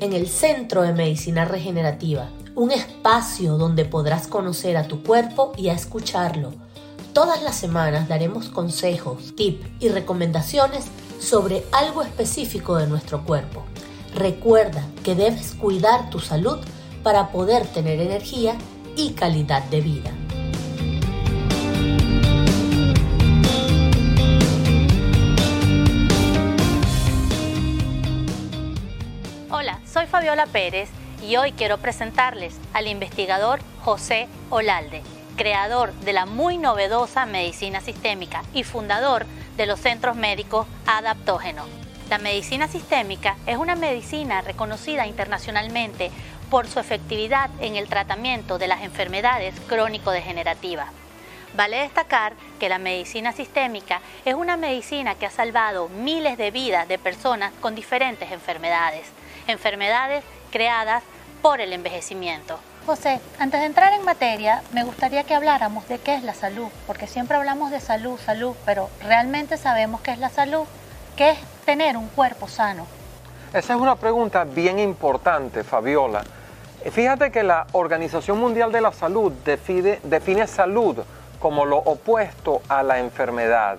En el Centro de Medicina Regenerativa, un espacio donde podrás conocer a tu cuerpo y a escucharlo. Todas las semanas daremos consejos, tips y recomendaciones sobre algo específico de nuestro cuerpo. Recuerda que debes cuidar tu salud para poder tener energía y calidad de vida. Soy Fabiola Pérez y hoy quiero presentarles al investigador José Olalde, creador de la muy novedosa medicina sistémica y fundador de los centros médicos adaptógenos. La medicina sistémica es una medicina reconocida internacionalmente por su efectividad en el tratamiento de las enfermedades crónico-degenerativas. Vale destacar que la medicina sistémica es una medicina que ha salvado miles de vidas de personas con diferentes enfermedades enfermedades creadas por el envejecimiento. José, antes de entrar en materia, me gustaría que habláramos de qué es la salud, porque siempre hablamos de salud, salud, pero ¿realmente sabemos qué es la salud? ¿Qué es tener un cuerpo sano? Esa es una pregunta bien importante, Fabiola. Fíjate que la Organización Mundial de la Salud define, define salud como lo opuesto a la enfermedad.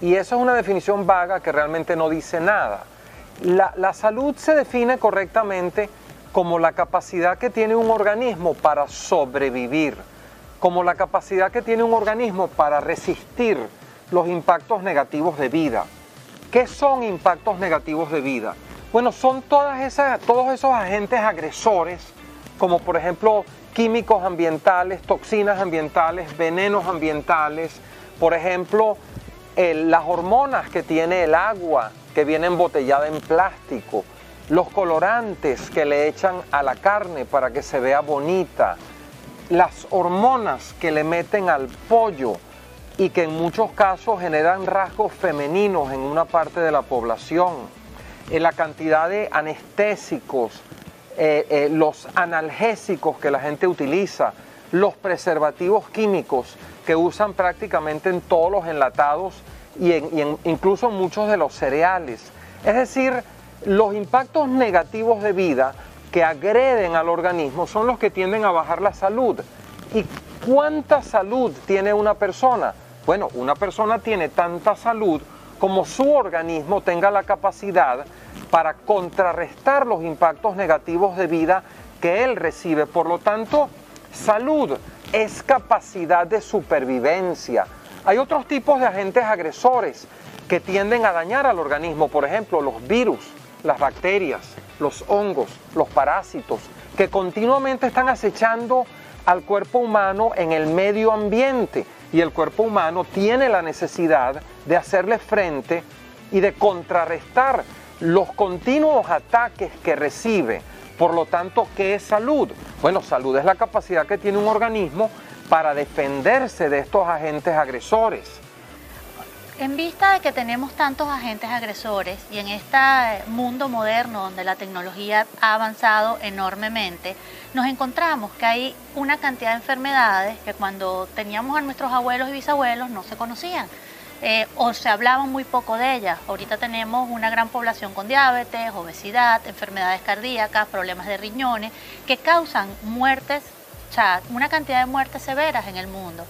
Y eso es una definición vaga que realmente no dice nada. La, salud se define correctamente como la capacidad que tiene un organismo para sobrevivir, como la capacidad que tiene un organismo para resistir los impactos negativos de vida. ¿Qué son impactos negativos de vida? Bueno, son todas esas, todos esos agentes agresores, como por ejemplo químicos ambientales, toxinas ambientales, venenos ambientales, por ejemplo, las hormonas que tiene el agua, que viene embotellada en plástico, los colorantes que le echan a la carne para que se vea bonita, las hormonas que le meten al pollo y que en muchos casos generan rasgos femeninos en una parte de la población, en la cantidad de anestésicos, eh, eh, los analgésicos que la gente utiliza, los preservativos químicos que usan prácticamente en todos los enlatados y, incluso muchos de los cereales. Es decir, los impactos negativos de vida que agreden al organismo son los que tienden a bajar la salud. ¿Y cuánta salud tiene una persona? Bueno, una persona tiene tanta salud como su organismo tenga la capacidad para contrarrestar los impactos negativos de vida que él recibe. Por lo tanto, salud es capacidad de supervivencia, hay otros tipos de agentes agresores que tienden a dañar al organismo, por ejemplo, los virus, las bacterias, los hongos, los parásitos, que continuamente están acechando al cuerpo humano en el medio ambiente y el cuerpo humano tiene la necesidad de hacerle frente y de contrarrestar los continuos ataques que recibe. Por lo tanto, ¿qué es salud? Bueno, salud es la capacidad que tiene un organismo para defenderse de estos agentes agresores. En vista de que tenemos tantos agentes agresores y en este mundo moderno donde la tecnología ha avanzado enormemente, nos encontramos que hay una cantidad de enfermedades que cuando teníamos a nuestros abuelos y bisabuelos no se conocían. Eh, o se hablaba muy poco de ellas. Ahorita tenemos una gran población con diabetes, obesidad, enfermedades cardíacas, problemas de riñones, que causan muertes una cantidad de muertes severas en el mundo.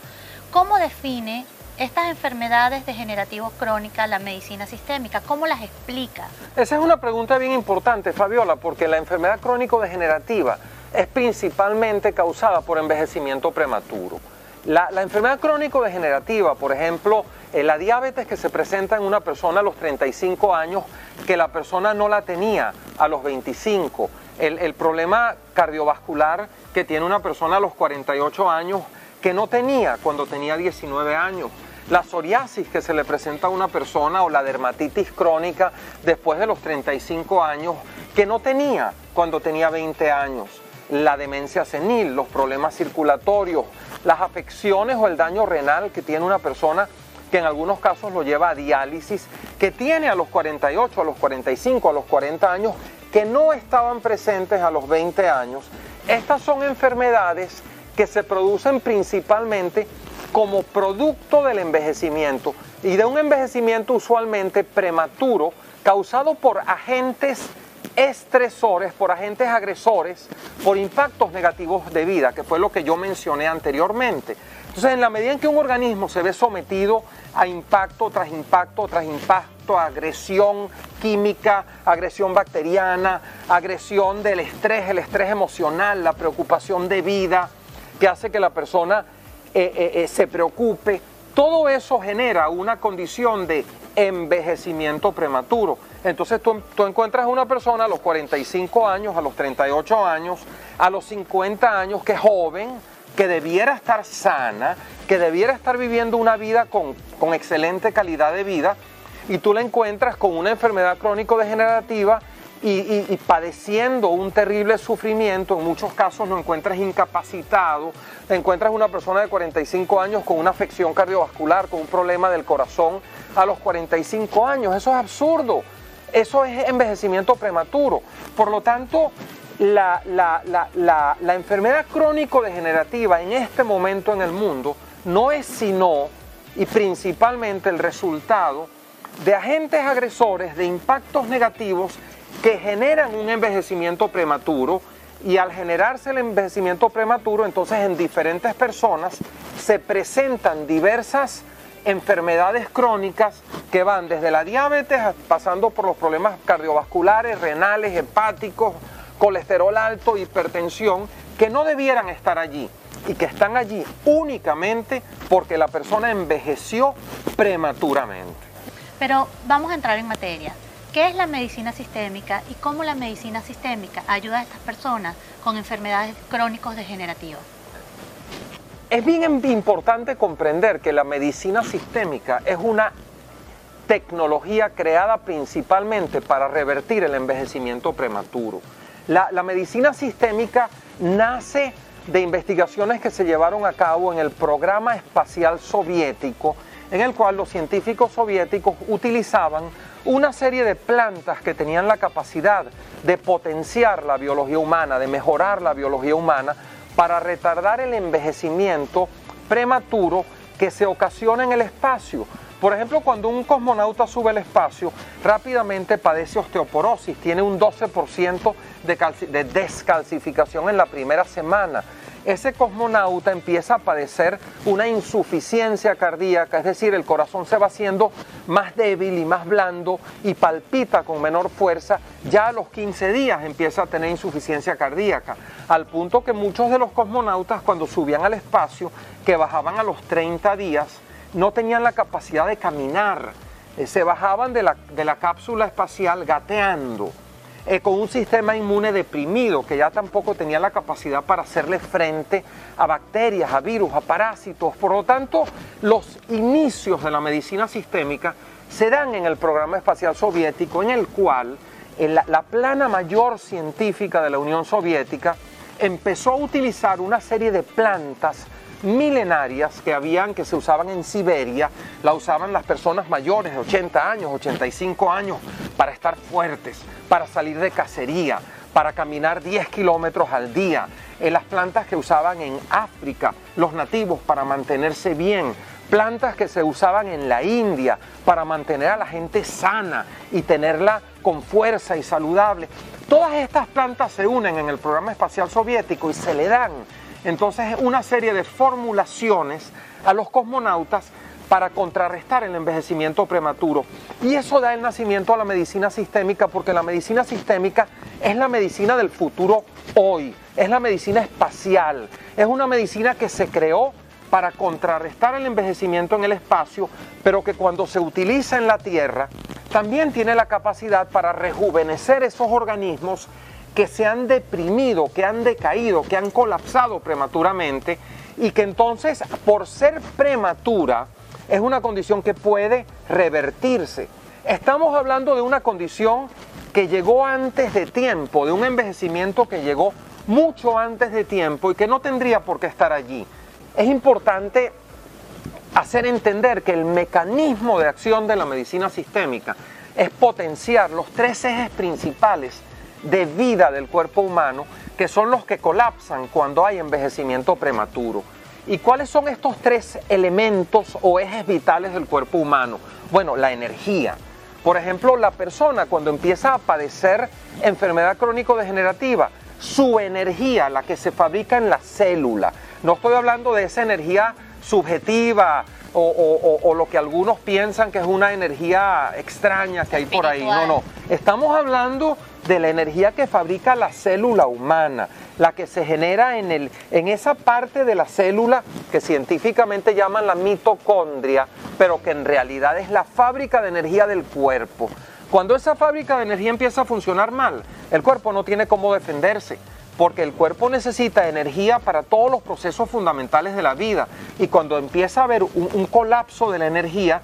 ¿Cómo define estas enfermedades degenerativas crónicas la medicina sistémica? ¿Cómo las explica? Esa es una pregunta bien importante, Fabiola, porque la enfermedad crónico-degenerativa es principalmente causada por envejecimiento prematuro. La, enfermedad crónico-degenerativa, por ejemplo, eh, la diabetes que se presenta en una persona a los 35 años, que la persona no la tenía a los 25, el, problema cardiovascular que tiene una persona a los 48 años que no tenía cuando tenía 19 años, la psoriasis que se le presenta a una persona o la dermatitis crónica después de los 35 años que no tenía cuando tenía 20 años, la demencia senil, los problemas circulatorios, las afecciones o el daño renal que tiene una persona que en algunos casos lo lleva a diálisis, que tiene a los 48, a los 45, a los 40 años que no estaban presentes a los 20 años, estas son enfermedades que se producen principalmente como producto del envejecimiento y de un envejecimiento usualmente prematuro causado por agentes estresores, por agentes agresores, por impactos negativos de vida, que fue lo que yo mencioné anteriormente. Entonces, en la medida en que un organismo se ve sometido a impacto tras impacto tras impacto, agresión química, agresión bacteriana, agresión del estrés, el estrés emocional, la preocupación de vida, que hace que la persona eh, eh, eh, se preocupe, todo eso genera una condición de envejecimiento prematuro. Entonces tú, tú, encuentras a una persona a los 45 años, a los 38 años, a los 50 años, que es joven, que debiera estar sana, que debiera estar viviendo una vida con, con excelente calidad de vida, y tú la encuentras con una enfermedad crónico-degenerativa y, padeciendo un terrible sufrimiento, en muchos casos lo encuentras incapacitado, encuentras una persona de 45 años con una afección cardiovascular, con un problema del corazón a los 45 años, eso es absurdo, eso es envejecimiento prematuro. Por lo tanto, la, la enfermedad crónico-degenerativa en este momento en el mundo no es sino y principalmente el resultado de agentes agresores, de impactos negativos que generan un envejecimiento prematuro y al generarse el envejecimiento prematuro, entonces en diferentes personas se presentan diversas enfermedades crónicas que van desde la diabetes pasando por los problemas cardiovasculares, renales, hepáticos, colesterol alto, hipertensión, que no debieran estar allí y que están allí únicamente porque la persona envejeció prematuramente. Pero vamos a entrar en materia. ¿Qué es la medicina sistémica y cómo la medicina sistémica ayuda a estas personas con enfermedades crónicos degenerativas? Es bien importante comprender que la medicina sistémica es una tecnología creada principalmente para revertir el envejecimiento prematuro. La, medicina sistémica nace de investigaciones que se llevaron a cabo en el programa espacial soviético, en el cual los científicos soviéticos utilizaban una serie de plantas que tenían la capacidad de potenciar la biología humana, de mejorar la biología humana, para retardar el envejecimiento prematuro que se ocasiona en el espacio. Por ejemplo, cuando un cosmonauta sube al espacio, rápidamente padece osteoporosis, tiene un 12% de, de descalcificación en la primera semana. Ese cosmonauta empieza a padecer una insuficiencia cardíaca, es decir, el corazón se va haciendo más débil y más blando y palpita con menor fuerza, ya a los 15 días empieza a tener insuficiencia cardíaca, al punto que muchos de los cosmonautas cuando subían al espacio, que bajaban a los 30 días, no tenían la capacidad de caminar, eh, se bajaban de la, de la cápsula espacial gateando. Eh, con un sistema inmune deprimido que ya tampoco tenía la capacidad para hacerle frente a bacterias, a virus, a parásitos. Por lo tanto, los inicios de la medicina sistémica se dan en el programa espacial soviético en el cual la plana mayor científica de la Unión Soviética empezó a utilizar una serie de plantas milenarias que habían, que se usaban en Siberia, la usaban las personas mayores de 80 años, 85 años, para estar fuertes, para salir de cacería, para caminar 10 kilómetros al día, en las plantas que usaban en África los nativos para mantenerse bien, plantas que se usaban en la India para mantener a la gente sana y tenerla con fuerza y saludable. Todas estas plantas se unen en el programa espacial soviético y se le dan entonces, una serie de formulaciones a los cosmonautas para contrarrestar el envejecimiento prematuro. Y eso da el nacimiento a la medicina sistémica, porque la medicina sistémica es la medicina del futuro hoy, es la medicina espacial, es una medicina que se creó para contrarrestar el envejecimiento en el espacio, pero que cuando se utiliza en la Tierra, también tiene la capacidad para rejuvenecer esos organismos que se han deprimido, que han decaído, que han colapsado prematuramente y que entonces por ser prematura es una condición que puede revertirse. Estamos hablando de una condición que llegó antes de tiempo, de un envejecimiento que llegó mucho antes de tiempo y que no tendría por qué estar allí. Es importante hacer entender que el mecanismo de acción de la medicina sistémica es potenciar los tres ejes principales de vida del cuerpo humano que son los que colapsan cuando hay envejecimiento prematuro. ¿Y cuáles son estos tres elementos o ejes vitales del cuerpo humano? Bueno, la energía. Por ejemplo, la persona cuando empieza a padecer enfermedad crónico-degenerativa, su energía, la que se fabrica en la célula, no estoy hablando de esa energía subjetiva o, lo que algunos piensan que es una energía extraña que hay por ahí. No, no. Estamos hablando de la energía que fabrica la célula humana, la que se genera en, el, en esa parte de la célula que científicamente llaman la mitocondria, pero que en realidad es la fábrica de energía del cuerpo. Cuando esa fábrica de energía empieza a funcionar mal, el cuerpo no tiene cómo defenderse porque el cuerpo necesita energía para todos los procesos fundamentales de la vida. Y cuando empieza a haber un, colapso de la energía,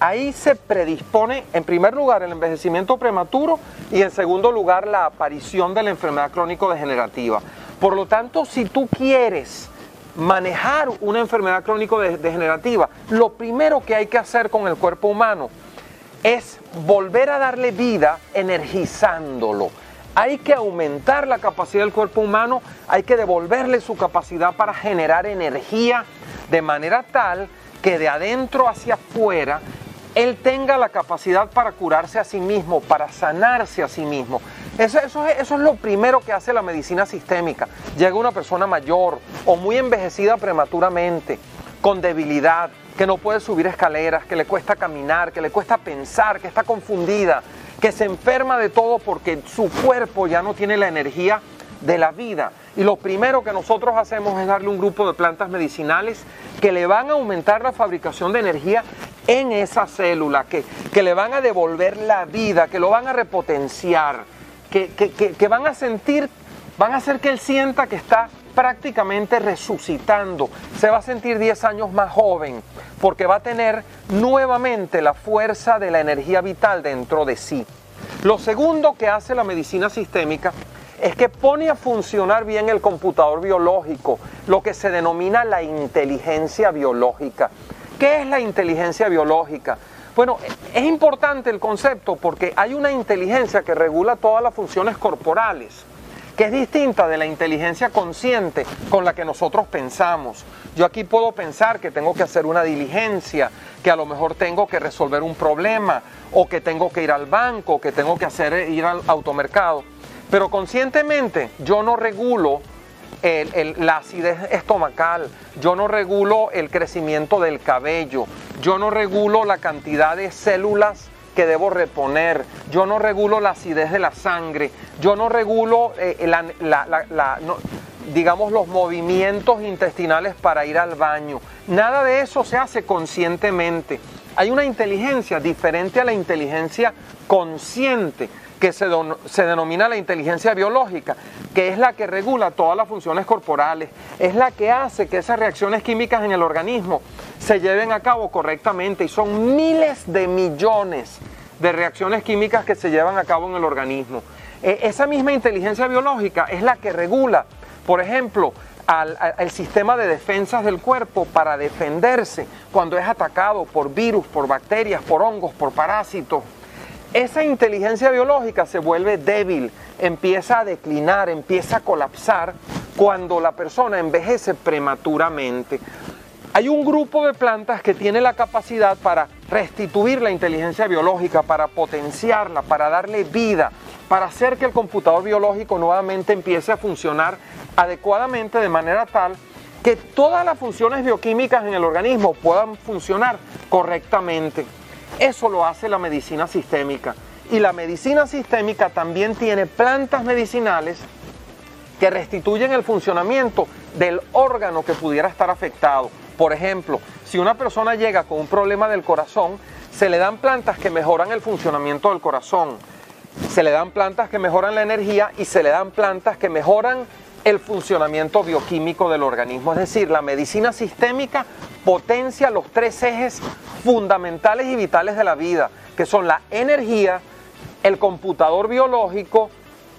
ahí se predispone, en primer lugar, el envejecimiento prematuro y en segundo lugar, la aparición de la enfermedad crónico-degenerativa. Por lo tanto, si tú quieres manejar una enfermedad crónico-degenerativa, lo primero que hay que hacer con el cuerpo humano es volver a darle vida energizándolo hay que aumentar la capacidad del cuerpo humano, hay que devolverle su capacidad para generar energía de manera tal que de adentro hacia afuera él tenga la capacidad para curarse a sí mismo, para sanarse a sí mismo. Eso, es lo primero que hace la medicina sistémica. Llega una persona mayor o muy envejecida prematuramente, con debilidad, que no puede subir escaleras, que le cuesta caminar, que le cuesta pensar, que está confundida, que se enferma de todo porque su cuerpo ya no tiene la energía de la vida. Y lo primero que nosotros hacemos es darle un grupo de plantas medicinales que le van a aumentar la fabricación de energía en esa célula, que, le van a devolver la vida, que lo van a repotenciar, que, que, que van a sentir, van a hacer que él sienta que está prácticamente resucitando, se va a sentir 10 años más joven, porque va a tener nuevamente la fuerza de la energía vital dentro de sí. Lo segundo que hace la medicina sistémica es que pone a funcionar bien el computador biológico, lo que se denomina la inteligencia biológica. ¿Qué es la inteligencia biológica? Bueno, es importante el concepto porque hay una inteligencia que regula todas las funciones corporales que es distinta de la inteligencia consciente con la que nosotros pensamos. Yo aquí puedo pensar que tengo que hacer una diligencia, que a lo mejor tengo que resolver un problema, o que tengo que ir al banco, que tengo que hacer ir al automercado. Pero conscientemente yo no regulo la acidez estomacal, yo no regulo el crecimiento del cabello, yo no regulo la cantidad de células que debo reponer, yo no regulo la acidez de la sangre, yo no regulo eh, digamos los movimientos intestinales para ir al baño. Nada de eso se hace conscientemente. Hay una inteligencia diferente a la inteligencia consciente que se, se, denomina la inteligencia biológica, que es la que regula todas las funciones corporales, es la que hace que esas reacciones químicas en el organismo se lleven a cabo correctamente y son miles de millones de reacciones químicas que se llevan a cabo en el organismo. E, esa misma inteligencia biológica es la que regula, por ejemplo, al, sistema de defensas del cuerpo para defenderse cuando es atacado por virus, por bacterias, por hongos, por parásitos, esa inteligencia biológica se vuelve débil, empieza a declinar, empieza a colapsar cuando la persona envejece prematuramente. Hay un grupo de plantas que tiene la capacidad para restituir la inteligencia biológica, para potenciarla, para darle vida, para hacer que el computador biológico nuevamente empiece a funcionar adecuadamente de manera tal que todas las funciones bioquímicas en el organismo puedan funcionar correctamente. Eso lo hace la medicina sistémica. Y la medicina sistémica también tiene plantas medicinales que restituyen el funcionamiento del órgano que pudiera estar afectado. Por ejemplo, si una persona llega con un problema del corazón, se le dan plantas que mejoran el funcionamiento del corazón, se le dan plantas que mejoran la energía y se le dan plantas que mejoran el funcionamiento bioquímico del organismo. Es decir, la medicina sistémica potencia los tres ejes fundamentales y vitales de la vida, que son la energía, el computador biológico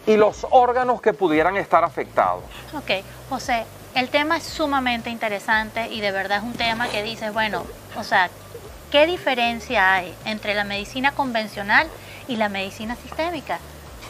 y los órganos que pudieran estar afectados. Ok, José, el tema es sumamente interesante y de verdad es un tema que dices, bueno, o sea, ¿qué diferencia hay entre la medicina convencional y la medicina sistémica?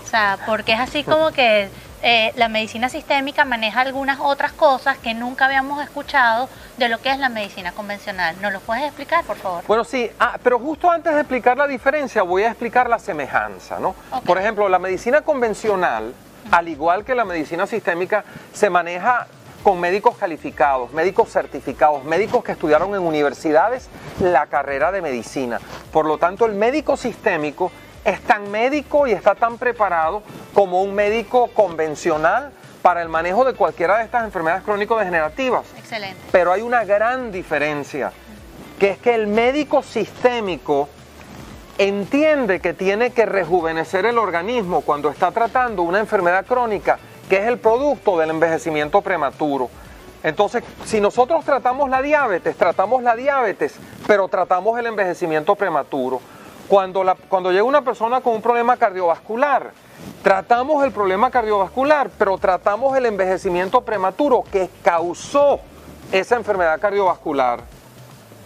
O sea, porque es así como que eh, la medicina sistémica maneja algunas otras cosas que nunca habíamos escuchado de lo que es la medicina convencional. ¿Nos lo puedes explicar, por favor? Bueno, sí, ah, pero justo antes de explicar la diferencia, voy a explicar la semejanza, ¿no? Por ejemplo, la medicina convencional, al igual que la medicina sistémica, se maneja con médicos calificados, médicos certificados, médicos que estudiaron en universidades la carrera de medicina. Por lo tanto, el médico sistémico es tan médico y está tan preparado como un médico convencional para el manejo de cualquiera de estas enfermedades crónico-degenerativas. Excelente. Pero hay una gran diferencia, que es que el médico sistémico entiende que tiene que rejuvenecer el organismo cuando está tratando una enfermedad crónica que es el producto del envejecimiento prematuro. Entonces, si nosotros tratamos la diabetes, tratamos la diabetes, pero tratamos el envejecimiento prematuro. Cuando, cuando llega una persona con un problema cardiovascular, tratamos el problema cardiovascular, pero tratamos el envejecimiento prematuro que causó esa enfermedad cardiovascular.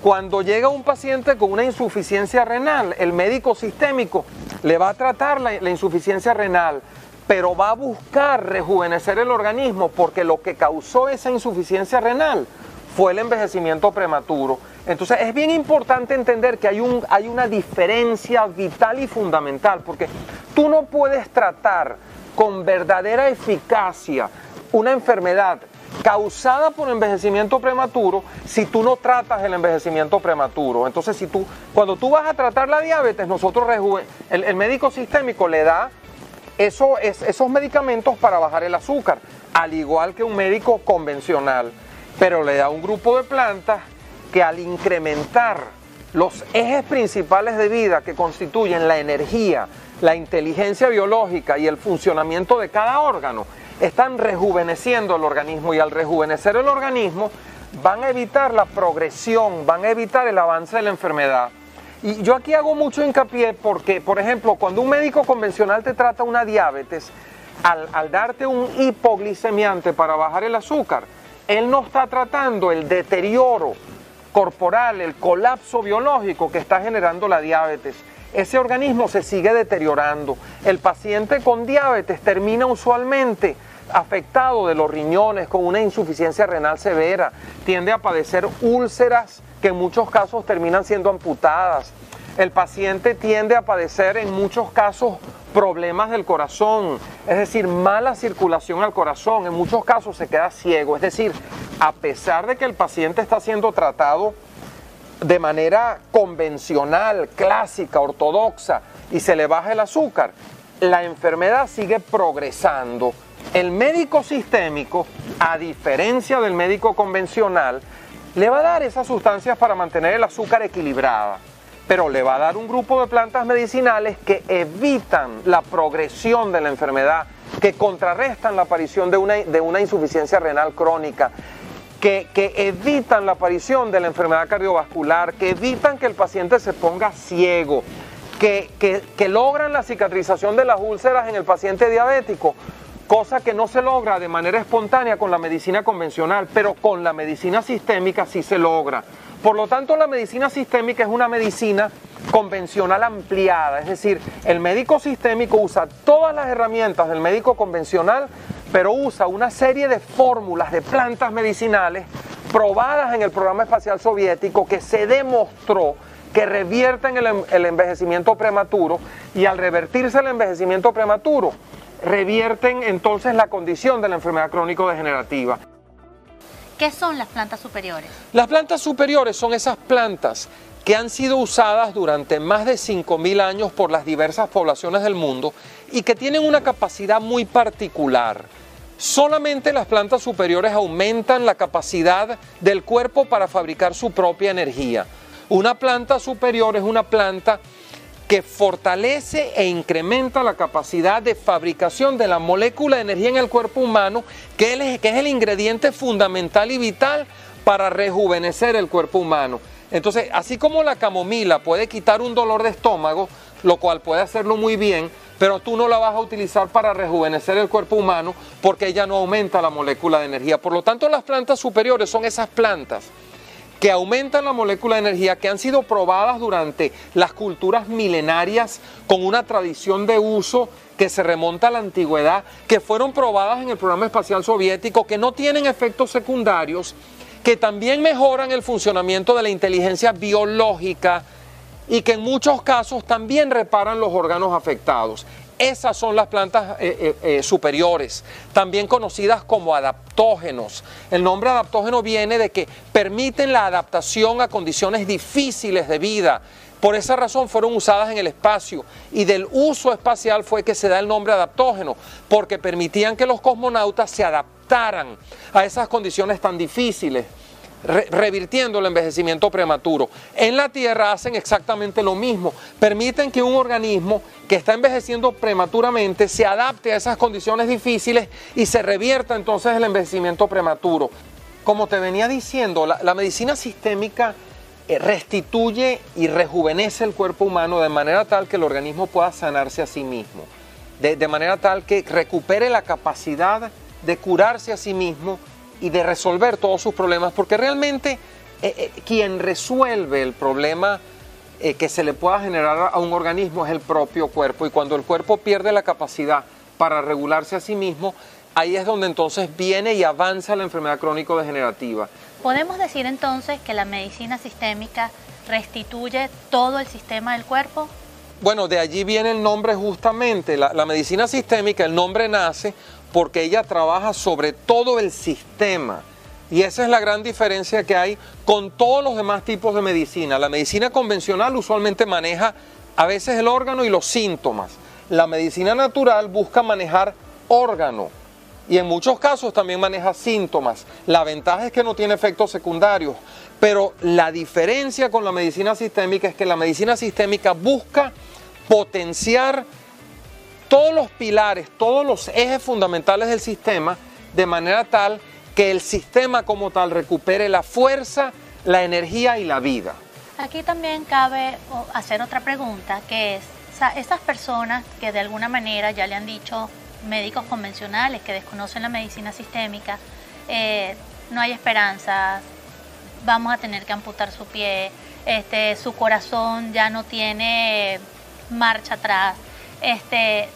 Cuando llega un paciente con una insuficiencia renal, el médico sistémico le va a tratar la, insuficiencia renal, pero va a buscar rejuvenecer el organismo porque lo que causó esa insuficiencia renal fue el envejecimiento prematuro. Entonces es bien importante entender que hay, un, hay una diferencia vital y fundamental, porque tú no puedes tratar con verdadera eficacia una enfermedad causada por envejecimiento prematuro si tú no tratas el envejecimiento prematuro. Entonces, si tú, cuando tú vas a tratar la diabetes, nosotros el, el médico sistémico le da eso, es, esos medicamentos para bajar el azúcar, al igual que un médico convencional, pero le da un grupo de plantas que al incrementar los ejes principales de vida que constituyen la energía, la inteligencia biológica y el funcionamiento de cada órgano, están rejuveneciendo el organismo y al rejuvenecer el organismo van a evitar la progresión, van a evitar el avance de la enfermedad. Y yo aquí hago mucho hincapié porque, por ejemplo, cuando un médico convencional te trata una diabetes, al, al darte un hipoglicemiante para bajar el azúcar, él no está tratando el deterioro corporal, el colapso biológico que está generando la diabetes. Ese organismo se sigue deteriorando. El paciente con diabetes termina usualmente afectado de los riñones con una insuficiencia renal severa, tiende a padecer úlceras que en muchos casos terminan siendo amputadas. El paciente tiende a padecer en muchos casos problemas del corazón, es decir, mala circulación al corazón, en muchos casos se queda ciego, es decir, a pesar de que el paciente está siendo tratado de manera convencional, clásica, ortodoxa, y se le baja el azúcar, la enfermedad sigue progresando. El médico sistémico, a diferencia del médico convencional, le va a dar esas sustancias para mantener el azúcar equilibrada, pero le va a dar un grupo de plantas medicinales que evitan la progresión de la enfermedad, que contrarrestan la aparición de una, de una insuficiencia renal crónica, que, evitan la aparición de la enfermedad cardiovascular, que evitan que el paciente se ponga ciego, que, que, logran la cicatrización de las úlceras en el paciente diabético, cosa que no se logra de manera espontánea con la medicina convencional, pero con la medicina sistémica sí se logra. Por lo tanto, la medicina sistémica es una medicina convencional ampliada, es decir, el médico sistémico usa todas las herramientas del médico convencional pero usa una serie de fórmulas de plantas medicinales probadas en el programa espacial soviético que se demostró que revierten el, envejecimiento prematuro y al revertirse el envejecimiento prematuro, revierten entonces la condición de la enfermedad crónico-degenerativa. ¿Qué son las plantas superiores? Las plantas superiores son esas plantas que han sido usadas durante más de 5.000 años por las diversas poblaciones del mundo y que tienen una capacidad muy particular Solamente las plantas superiores aumentan la capacidad del cuerpo para fabricar su propia energía. Una planta superior es una planta que fortalece e incrementa la capacidad de fabricación de la molécula de energía en el cuerpo humano, que es el ingrediente fundamental y vital para rejuvenecer el cuerpo humano. Entonces, así como la camomila puede quitar un dolor de estómago, lo cual puede hacerlo muy bien, pero tú no la vas a utilizar para rejuvenecer el cuerpo humano porque ella no aumenta la molécula de energía. Por lo tanto, las plantas superiores son esas plantas que aumentan la molécula de energía, que han sido probadas durante las culturas milenarias con una tradición de uso que se remonta a la antigüedad, que fueron probadas en el programa espacial soviético, que no tienen efectos secundarios, que también mejoran el funcionamiento de la inteligencia biológica y que en muchos casos también reparan los órganos afectados. Esas son las plantas eh, eh, eh, superiores, también conocidas como adaptógenos. El nombre adaptógeno viene de que permiten la adaptación a condiciones difíciles de vida. Por esa razón fueron usadas en el espacio y del uso espacial fue que se da el nombre adaptógeno, porque permitían que los cosmonautas se adaptaran a esas condiciones tan difíciles revirtiendo el envejecimiento prematuro. En la Tierra hacen exactamente lo mismo, permiten que un organismo que está envejeciendo prematuramente se adapte a esas condiciones difíciles y se revierta entonces el envejecimiento prematuro. Como te venía diciendo, la, medicina sistémica eh, restituye y rejuvenece el cuerpo humano de manera tal que el organismo pueda sanarse a sí mismo, de manera tal que recupere la capacidad de curarse a sí mismo y de resolver todos sus problemas, porque realmente eh, eh, quien resuelve el problema eh, que se le pueda generar a un organismo es el propio cuerpo, y cuando el cuerpo pierde la capacidad para regularse a sí mismo, ahí es donde entonces viene y avanza la enfermedad crónico-degenerativa. ¿Podemos decir entonces que la medicina sistémica restituye todo el sistema del cuerpo? Bueno, de allí viene el nombre justamente. la medicina sistémica, el nombre nace porque ella trabaja sobre todo el sistema. Y esa es la gran diferencia que hay con todos los demás tipos de medicina. La medicina convencional usualmente maneja a veces el órgano y los síntomas. La medicina natural busca manejar órgano y en muchos casos también maneja síntomas. La ventaja es que no tiene efectos secundarios, pero la diferencia con la medicina sistémica es que la medicina sistémica busca potenciar todos los pilares, todos los ejes fundamentales del sistema, de manera tal que el sistema como tal recupere la fuerza, la energía y la vida. Aquí también cabe hacer otra pregunta, que es, esas personas que de alguna manera ya le han dicho médicos convencionales que desconocen la medicina sistémica, eh, no hay esperanza, vamos a tener que amputar su pie, este, su corazón ya no tiene marcha atrás. Este,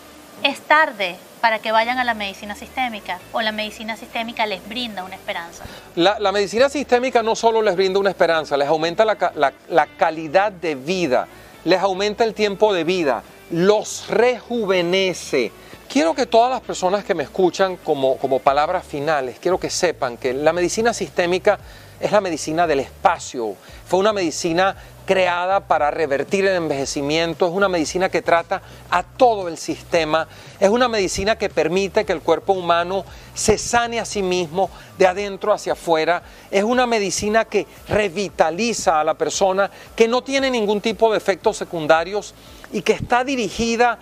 es tarde para que vayan a la medicina sistémica o la medicina sistémica les brinda una esperanza? La, medicina sistémica no solo les brinda una esperanza, les aumenta la, calidad de vida, les aumenta el tiempo de vida, los rejuvenece. Quiero que todas las personas que me escuchan como, como palabras finales, quiero que sepan que la medicina sistémica es la medicina del espacio. Fue una medicina creada para revertir el envejecimiento, es una medicina que trata a todo el sistema, es una medicina que permite que el cuerpo humano se sane a sí mismo de adentro hacia afuera, es una medicina que revitaliza a la persona, que no tiene ningún tipo de efectos secundarios y que está dirigida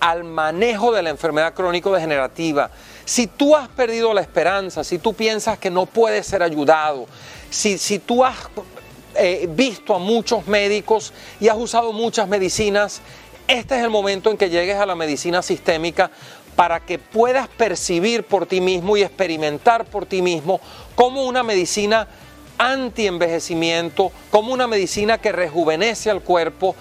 al manejo de la enfermedad crónico-degenerativa. Si tú has perdido la esperanza, si tú piensas que no puedes ser ayudado, si, tú has eh, visto a muchos médicos y has usado muchas medicinas, este es el momento en que llegues a la medicina sistémica para que puedas percibir por ti mismo y experimentar por ti mismo como una medicina anti-envejecimiento, como una medicina que rejuvenece al cuerpo,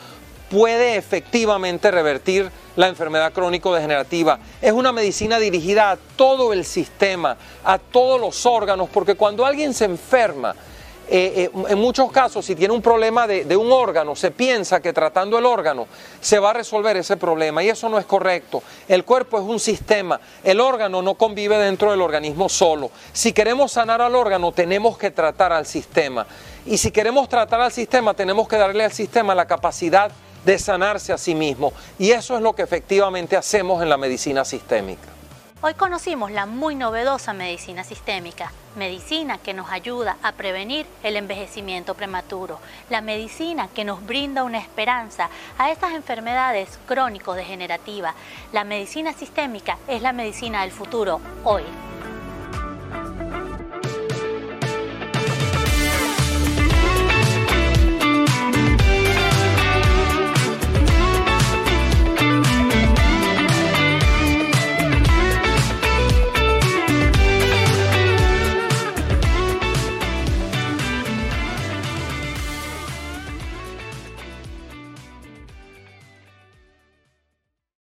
puede efectivamente revertir la enfermedad crónico-degenerativa. Es una medicina dirigida a todo el sistema, a todos los órganos, porque cuando alguien se enferma, eh, eh, en muchos casos, si tiene un problema de, un órgano, se piensa que tratando el órgano se va a resolver ese problema y eso no es correcto. El cuerpo es un sistema, el órgano no convive dentro del organismo solo. Si queremos sanar al órgano, tenemos que tratar al sistema. Y si queremos tratar al sistema, tenemos que darle al sistema la capacidad de sanarse a sí mismo. Y eso es lo que efectivamente hacemos en la medicina sistémica. Hoy conocimos la muy novedosa medicina sistémica, medicina que nos ayuda a prevenir el envejecimiento prematuro, la medicina que nos brinda una esperanza a estas enfermedades crónico-degenerativas. La medicina sistémica es la medicina del futuro hoy.